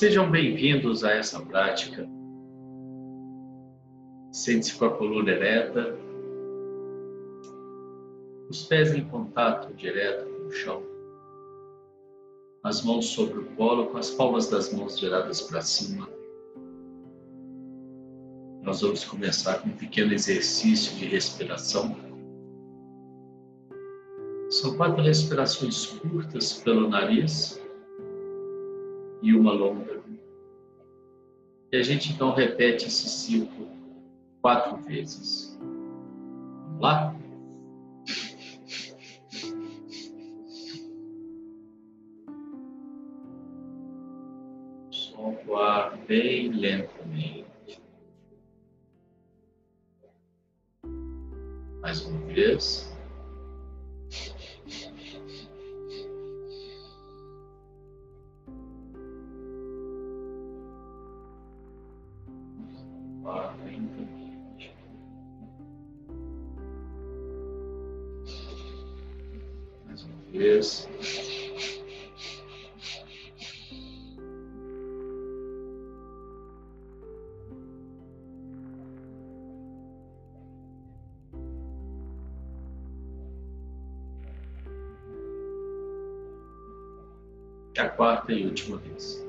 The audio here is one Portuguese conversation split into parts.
Sejam bem-vindos a essa prática. Sente-se com a coluna ereta, os pés em contato direto com o chão, as mãos sobre o colo, com as palmas das mãos viradas para cima. Nós vamos começar com um pequeno exercício de respiração. São quatro respirações curtas pelo nariz e uma longa. E a gente então repete esse ciclo quatro vezes. Vamos lá? Solta o ar bem lentamente. Mais uma vez. Vez. A quarta e última vez.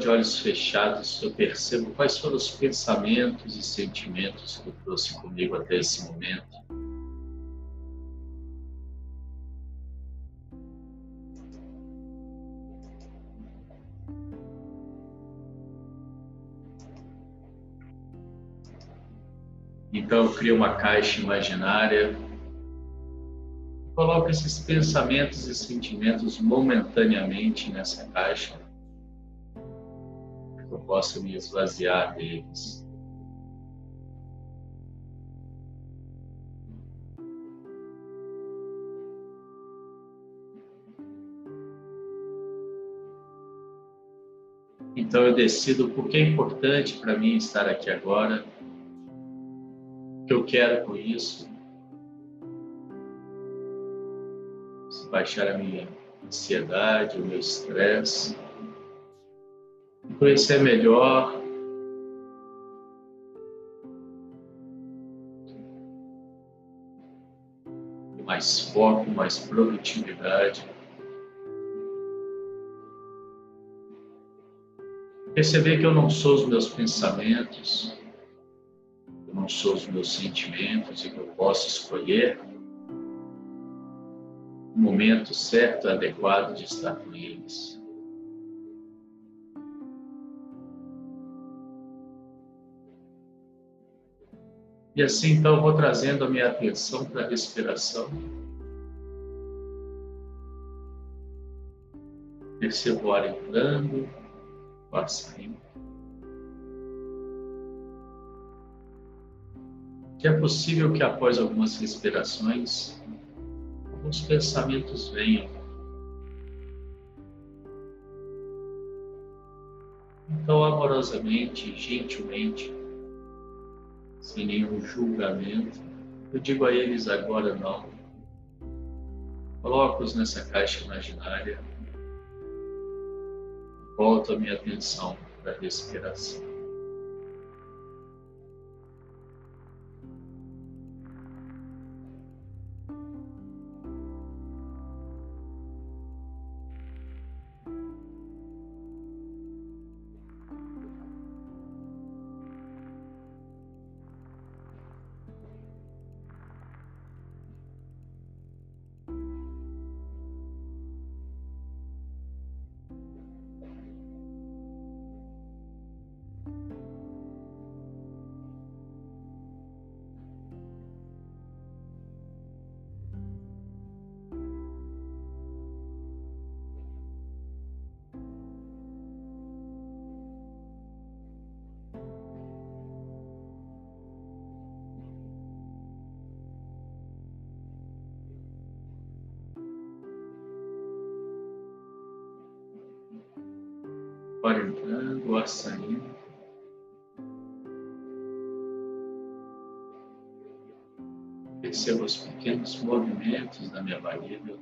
De olhos fechados, eu percebo quais foram os pensamentos e sentimentos que eu trouxe comigo até esse momento. Então, eu crio uma caixa imaginária, coloco esses pensamentos e sentimentos momentaneamente nessa caixa possa me esvaziar deles. Então eu decido porque é importante para mim estar aqui agora, o que eu quero com isso, se baixar a minha ansiedade, o meu estresse conhecer melhor. Mais foco, mais produtividade. Perceber que eu não sou os meus pensamentos, eu não sou os meus sentimentos e que eu posso escolher o momento certo, adequado de estar com eles. E assim então vou trazendo a minha atenção para a respiração. Percebo o ar entrando, o ar saindo. Que é possível que após algumas respirações, alguns pensamentos venham. Então, amorosamente, gentilmente, sem nenhum julgamento. Eu digo a eles agora não. Coloco-os nessa caixa imaginária. Volto a minha atenção para a respiração. O ar entrando, o ar saindo. Perceba os pequenos movimentos da minha barriga.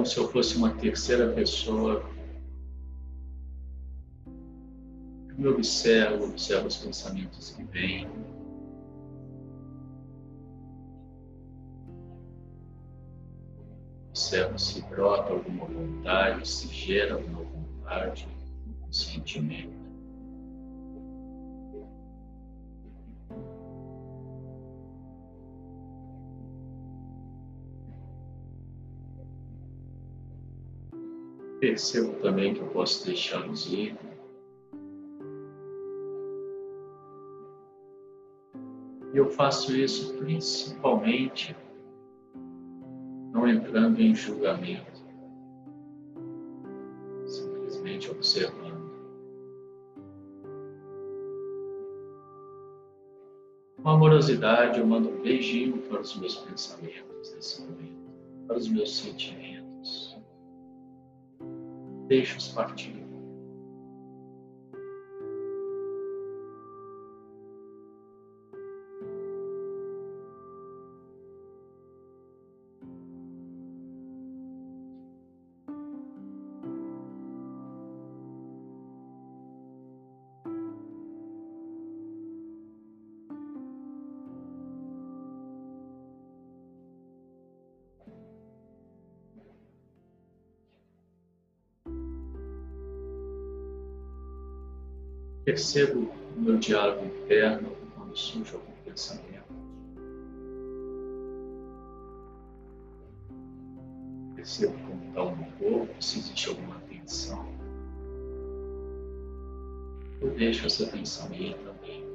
Como se eu fosse uma terceira pessoa. Eu me observo, observo os pensamentos que vêm. Observo se brota alguma vontade, se gera alguma vontade, um Percebo também que eu posso deixá-los ir. E eu faço isso principalmente não entrando em julgamento, simplesmente observando. Com amorosidade, eu mando um beijinho para os meus pensamentos nesse momento, para os meus sentimentos. Deixa-os partir. Percebo o meu diálogo interno quando surge algum pensamento. Percebo como está o meu corpo, se existe alguma tensão. Eu deixo essa tensão ir também.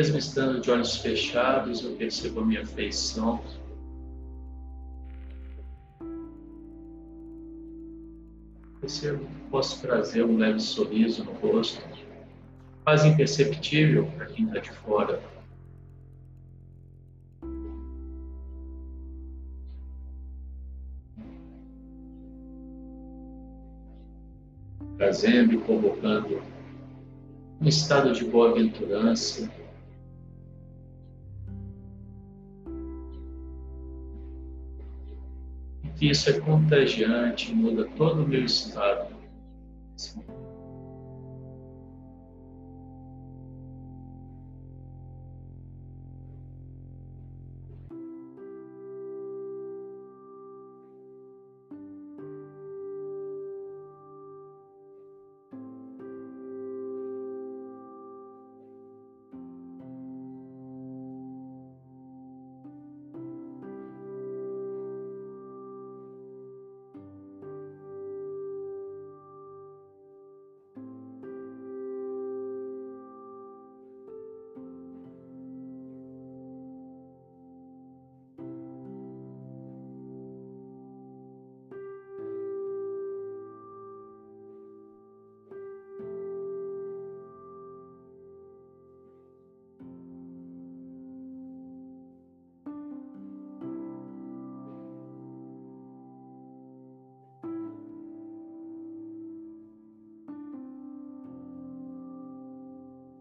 Mesmo estando de olhos fechados, eu percebo a minha afeição. Percebo que posso trazer um leve sorriso no rosto, quase imperceptível para quem está de fora. Trazendo e convocando um estado de boa-aventurança, que isso é contagiante, muda todo o meu estado.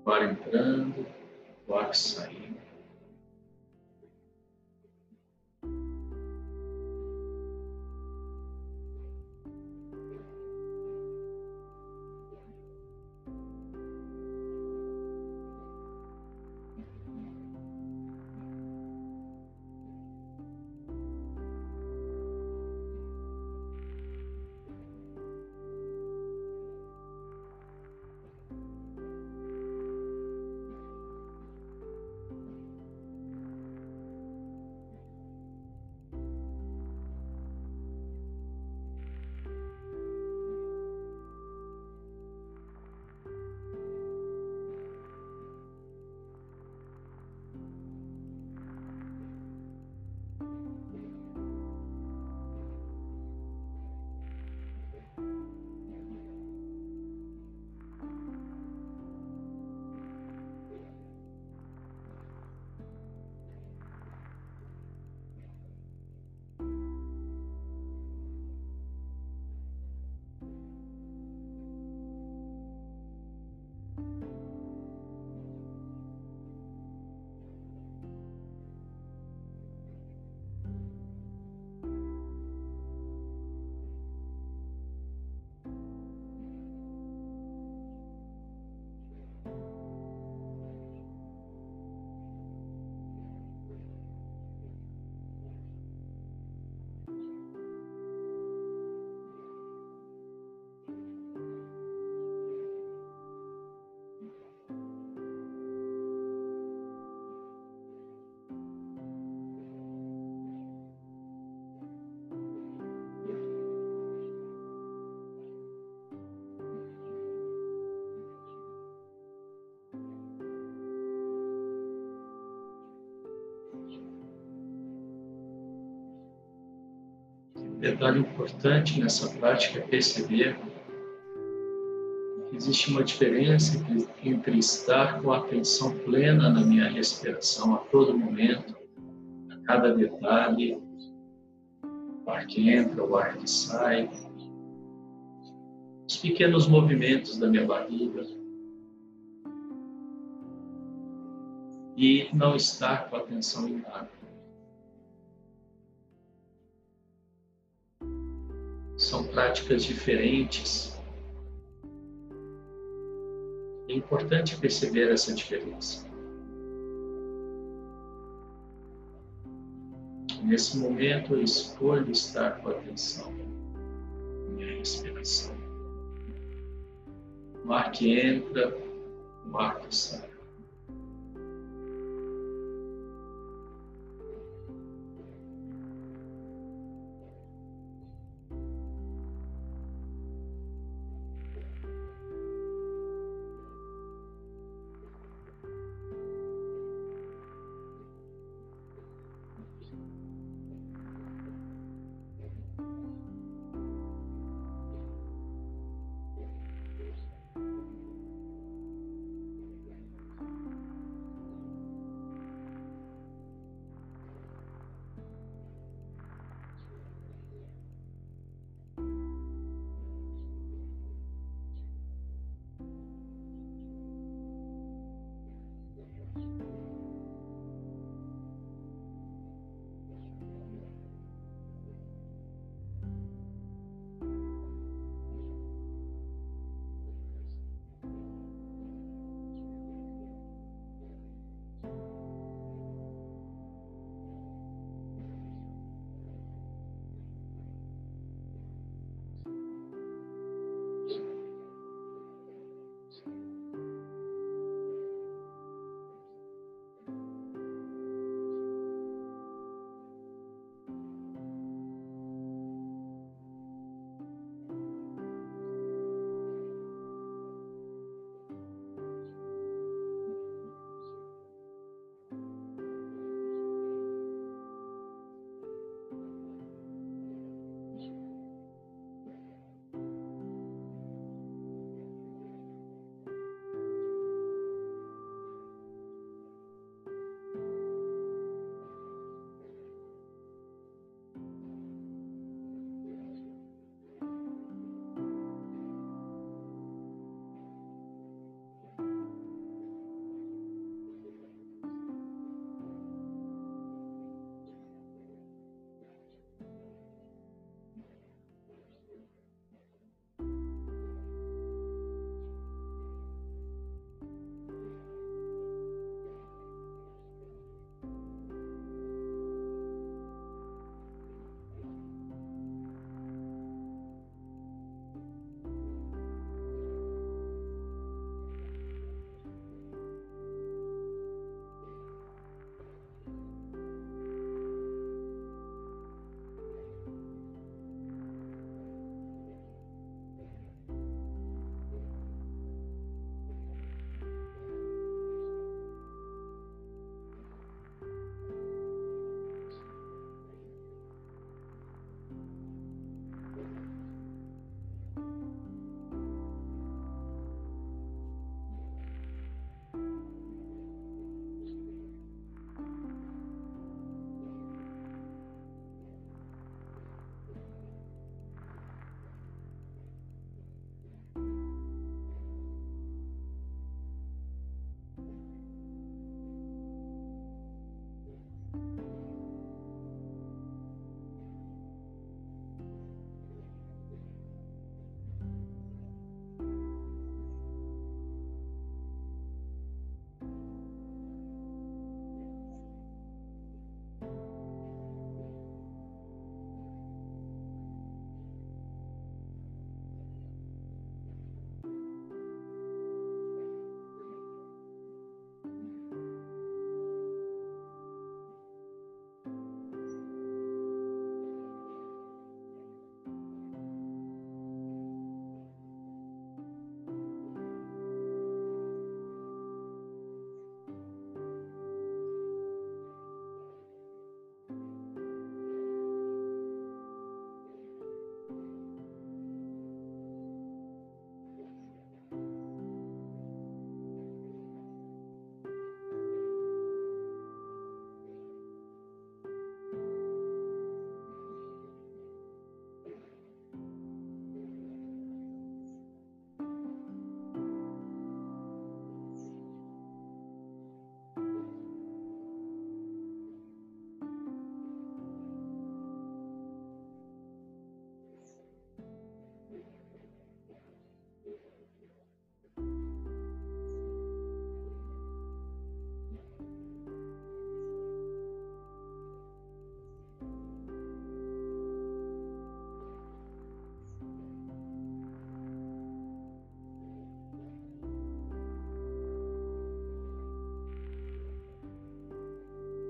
O ar entrando, o ar saindo. Detalhe importante nessa prática é perceber que existe uma diferença entre estar com a atenção plena na minha respiração a todo momento, a cada detalhe, o ar que entra, o ar que sai, os pequenos movimentos da minha barriga, e não estar com a atenção em nada. São práticas diferentes. É importante perceber essa diferença. Nesse momento, eu escolho estar com atenção minha respiração. O ar que entra, o ar que sai.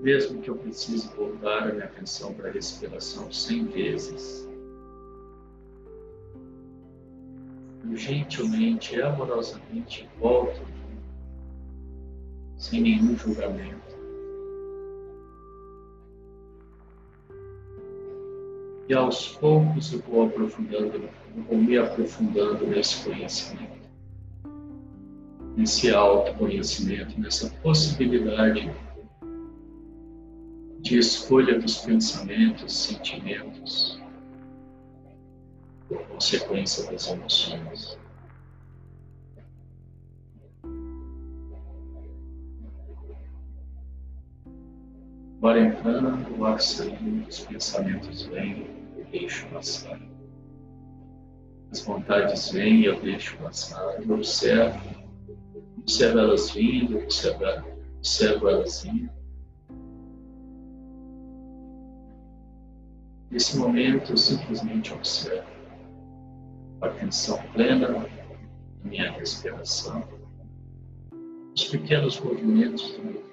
Mesmo que eu precise voltar a minha atenção para a respiração cem vezes, eu gentilmente, amorosamente volto sem nenhum julgamento. E aos poucos eu vou aprofundando, eu vou me aprofundando nesse conhecimento, nesse autoconhecimento, nessa possibilidade de escolha dos pensamentos, sentimentos, por consequência das emoções. O ar entrando, o ar saindo, os pensamentos vêm, eu deixo passar. As vontades vêm, eu deixo passar. Eu observo, observo elas vindo, observo, observo elas indo. Nesse momento, eu simplesmente observo a atenção plena na minha respiração, os pequenos movimentos do meu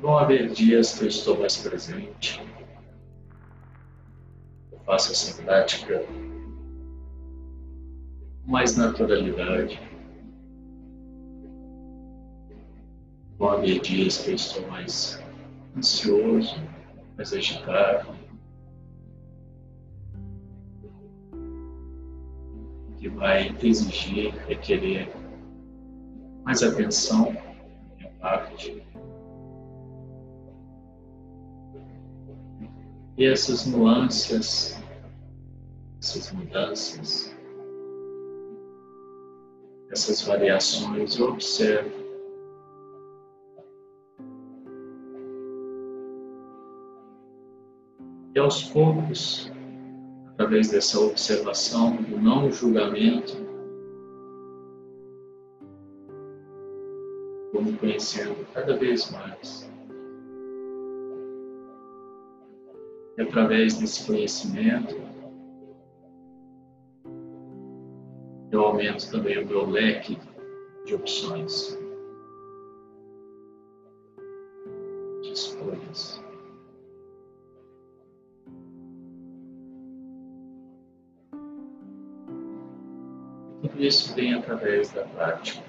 Vão haver dias que eu estou mais presente. Eu faço essa prática com mais naturalidade. Vão haver dias que eu estou mais ansioso, mais agitado. Que vai exigir, requerer mais atenção da minha parte. E essas nuances, essas mudanças, essas variações eu observo. E aos poucos, através dessa observação, do não julgamento, me conhecendo cada vez mais. E através desse conhecimento, eu aumento também o meu leque de opções, de escolhas. Tudo isso vem através da prática.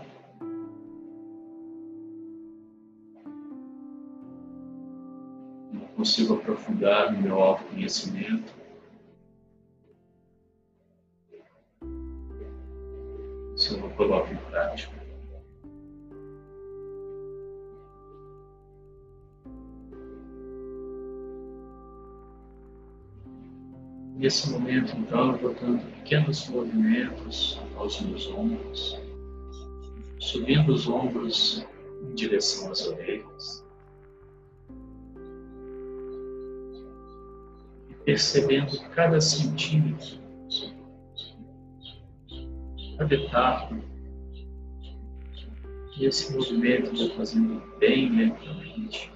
Consigo aprofundar no meu autoconhecimento. Se eu não coloco em prática. Nesse momento, então, eu vou dando pequenos movimentos aos meus ombros, subindo os ombros em direção às orelhas. Percebendo cada centímetro, cada etapa. E esse movimento vou fazendo bem lentamente.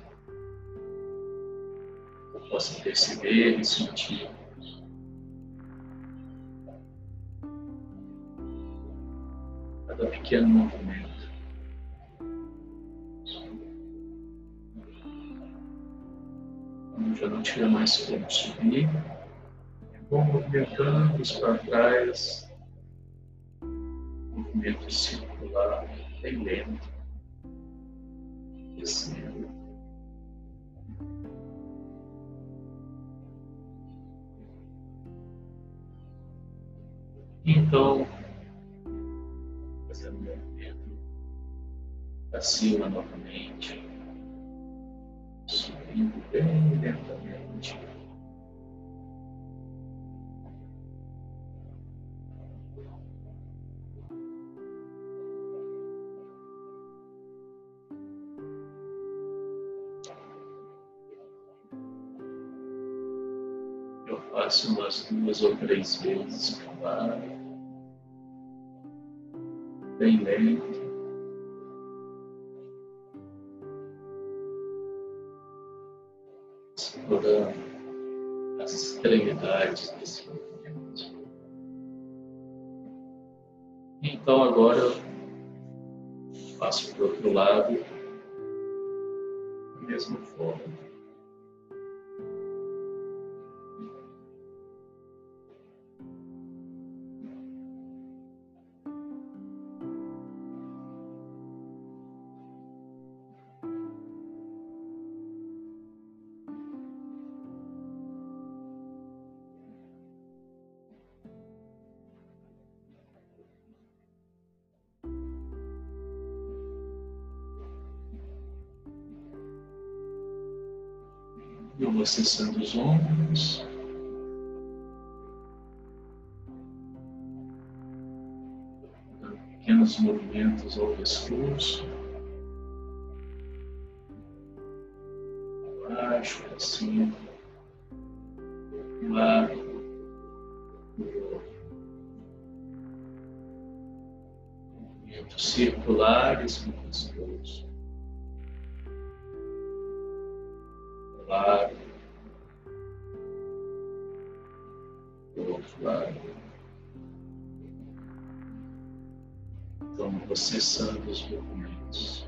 Eu posso perceber e sentir. Cada pequeno movimento. Já não tiver mais como subir. Vou movimentando para trás, movimento circular bem lento, descendo. Então, fazendo movimento para cima novamente subindo bem lentamente. Eu faço umas duas ou três vezes por bem lento. As extremidades desse movimento. Então agora passo para o outro lado da mesma forma. Acessando os ombros. Pequenos movimentos ao pescoço. Baixo, para cima. Lado. Movimentos circulares no pescoço. lado, processando os movimentos.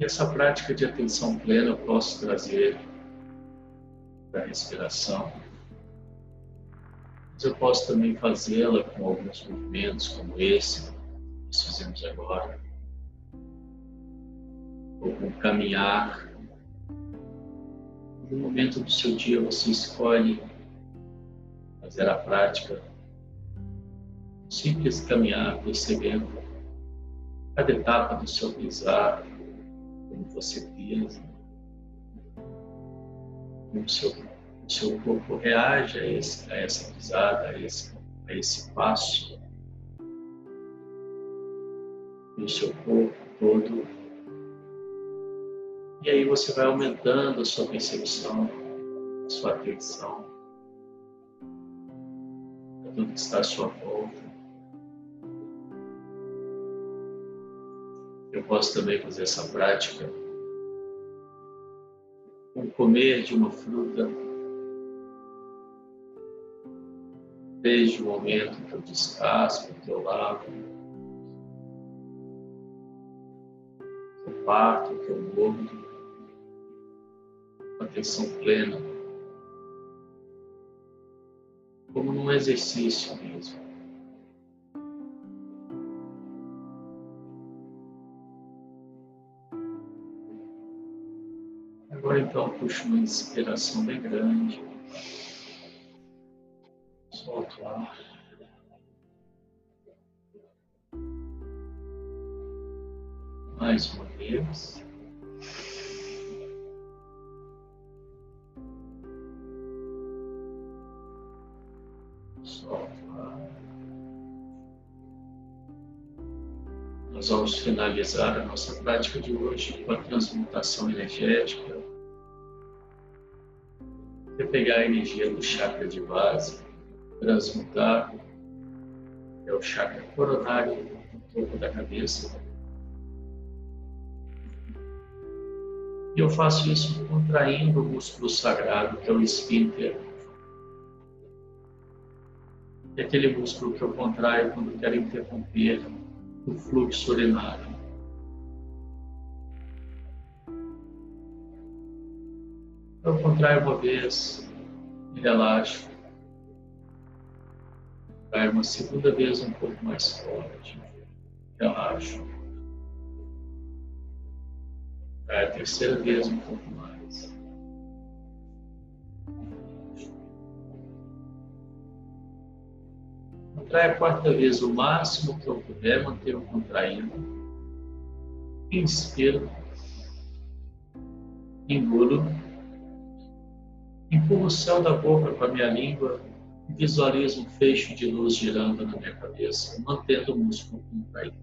essa prática de atenção plena eu posso trazer para a respiração. Mas eu posso também fazê-la com alguns movimentos como esse que nós fizemos agora. Ou com caminhar. No momento do seu dia você escolhe fazer a prática. Simples caminhar, percebendo cada etapa do seu pisar, como você pisa, como o seu, o seu corpo reage a, esse, a essa pisada, a esse, a esse passo, e o seu corpo todo. E aí você vai aumentando a sua percepção, a sua atenção a tudo que está à sua volta. Eu posso também fazer essa prática? Com comer de uma fruta. Desde o momento que eu descasco, que eu lavo, que eu parto, que eu mordo, atenção plena, como num exercício mesmo. Agora então puxo uma inspiração bem grande. Solto o ar. Mais uma vez. Solto o ar. Nós vamos finalizar a nossa prática de hoje com a transmutação energética pegar a energia do chakra de base, transmutar, é o chakra coronário no topo da cabeça. E eu faço isso contraindo o músculo sagrado, que é o esfíncter. É aquele músculo que eu contraio quando quero interromper o fluxo urinário. Eu contraio uma vez e relaxo. Contraio uma segunda vez um pouco mais forte. Relaxo. Contraio a terceira vez um pouco mais. Contrai a quarta vez o máximo que eu puder, manter o contraindo. Inspiro. Engulo Empurro o céu da boca com a minha língua e visualizo um feixe de luz girando na minha cabeça, mantendo o músculo contraído.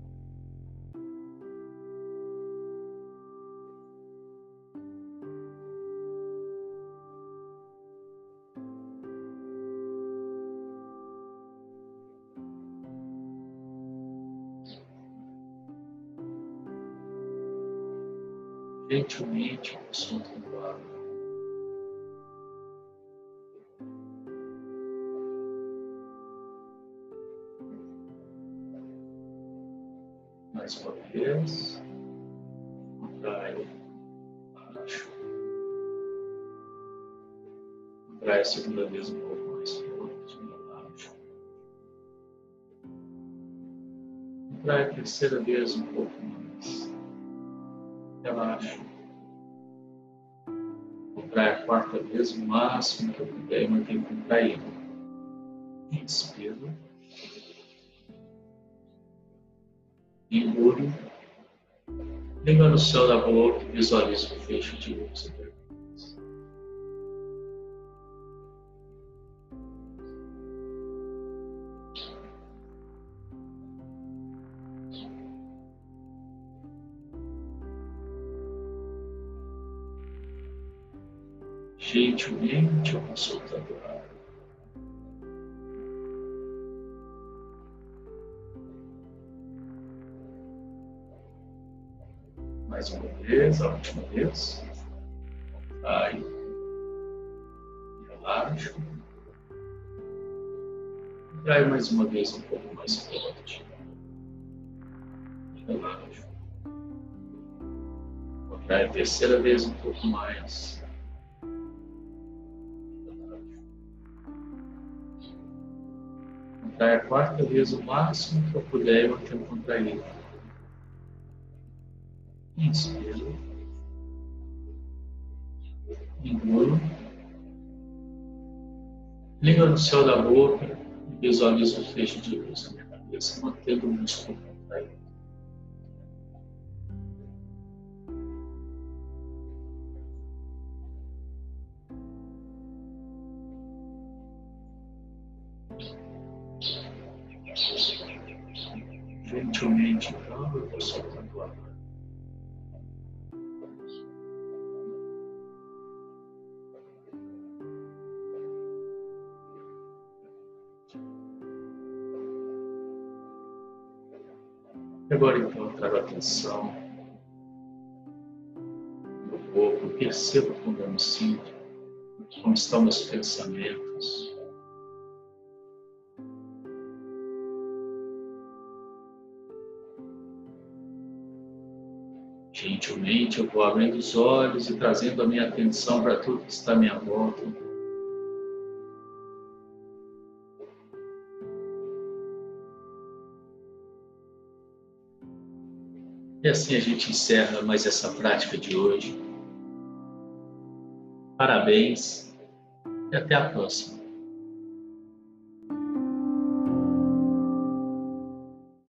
Gentilmente, solto baixo. Contrai a segunda vez um pouco mais forte. Contrai a terceira vez um pouco mais. Relaxa. Contrai a quarta vez o máximo que eu puder e mantém contraído. Inspiro. engulho, liga no céu da boca e visualiza o fecho de luz. Gentilmente eu vou soltando ar. Mais uma vez, a última vez. Sai. Relaxa. Trai mais uma vez um pouco mais forte. Relaxa. Contrai a terceira vez um pouco mais. Contrai a quarta vez o máximo que eu puder e mantendo contraído. Inspiro. Engulo. Liga no céu da boca e visualiza o fecho de luz na minha cabeça, mantendo o músculo contraído. Gentilmente, então, eu vou soltando o ar. Agora então eu trago atenção no corpo, percebo como eu me sinto, como estão meus pensamentos. Gentilmente eu vou abrindo os olhos e trazendo a minha atenção para tudo que está à minha volta. E assim a gente encerra mais essa prática de hoje. Parabéns e até a próxima.